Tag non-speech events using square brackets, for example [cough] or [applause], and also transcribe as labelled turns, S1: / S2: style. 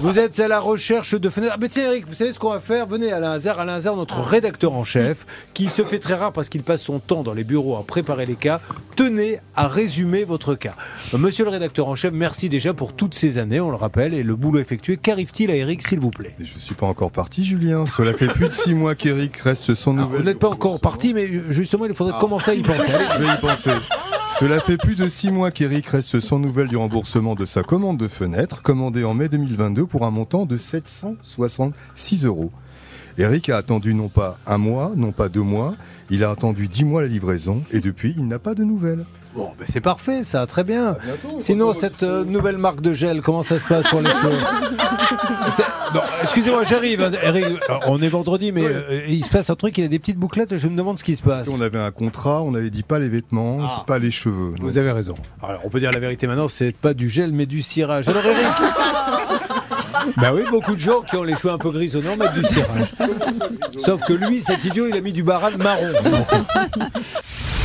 S1: Vous êtes à la recherche de fenêtres. Ah, mais tiens, Eric, vous savez ce qu'on va faire? Venez, Alain Hazard. Alain Hazard, notre rédacteur en chef, qui se fait très rare parce qu'il passe son temps dans les bureaux à préparer les cas. Tenez à résumer votre cas. Monsieur le rédacteur en chef, merci déjà pour toutes ces années, on le rappelle, et le boulot effectué. Qu'arrive-t-il à Eric, s'il vous plaît?
S2: Je suis pas encore parti, Julien. Cela fait plus de six mois qu'Eric reste sans
S1: Alors,
S2: nouvelles.
S1: Vous n'êtes pas encore parti, mais justement, il faudrait commencer à y penser. Allez.
S2: Je vais y penser. Cela fait plus de six mois qu'Eric reste sans nouvelles du remboursement de sa commande de fenêtre, commandée en mai 2022 pour un montant de 766 euros. Eric a attendu non pas un mois, non pas deux mois, il a attendu dix mois la livraison et depuis il n'a pas de nouvelles.
S1: Bon, ben c'est parfait, ça, très bien. Sinon, cette euh, nouvelle marque de gel, comment ça se passe pour les bon, Excusez-moi, j'arrive. hein, Eric. Alors, on est vendredi, mais euh, il se passe un truc, il a des petites bouclettes, je me demande ce qui se passe.
S2: On avait un contrat, on avait dit pas les vêtements,
S1: Ah.
S2: pas les cheveux.
S1: Vous avez raison. Alors, on peut dire la vérité maintenant, c'est pas du gel, mais du cirage. Alors, Eric [laughs] [laughs] Bah oui, beaucoup de gens qui ont les cheveux un peu grisonnants mettent du cirage. [laughs] Sauf que lui, cet idiot, il a mis du baral marron. [laughs]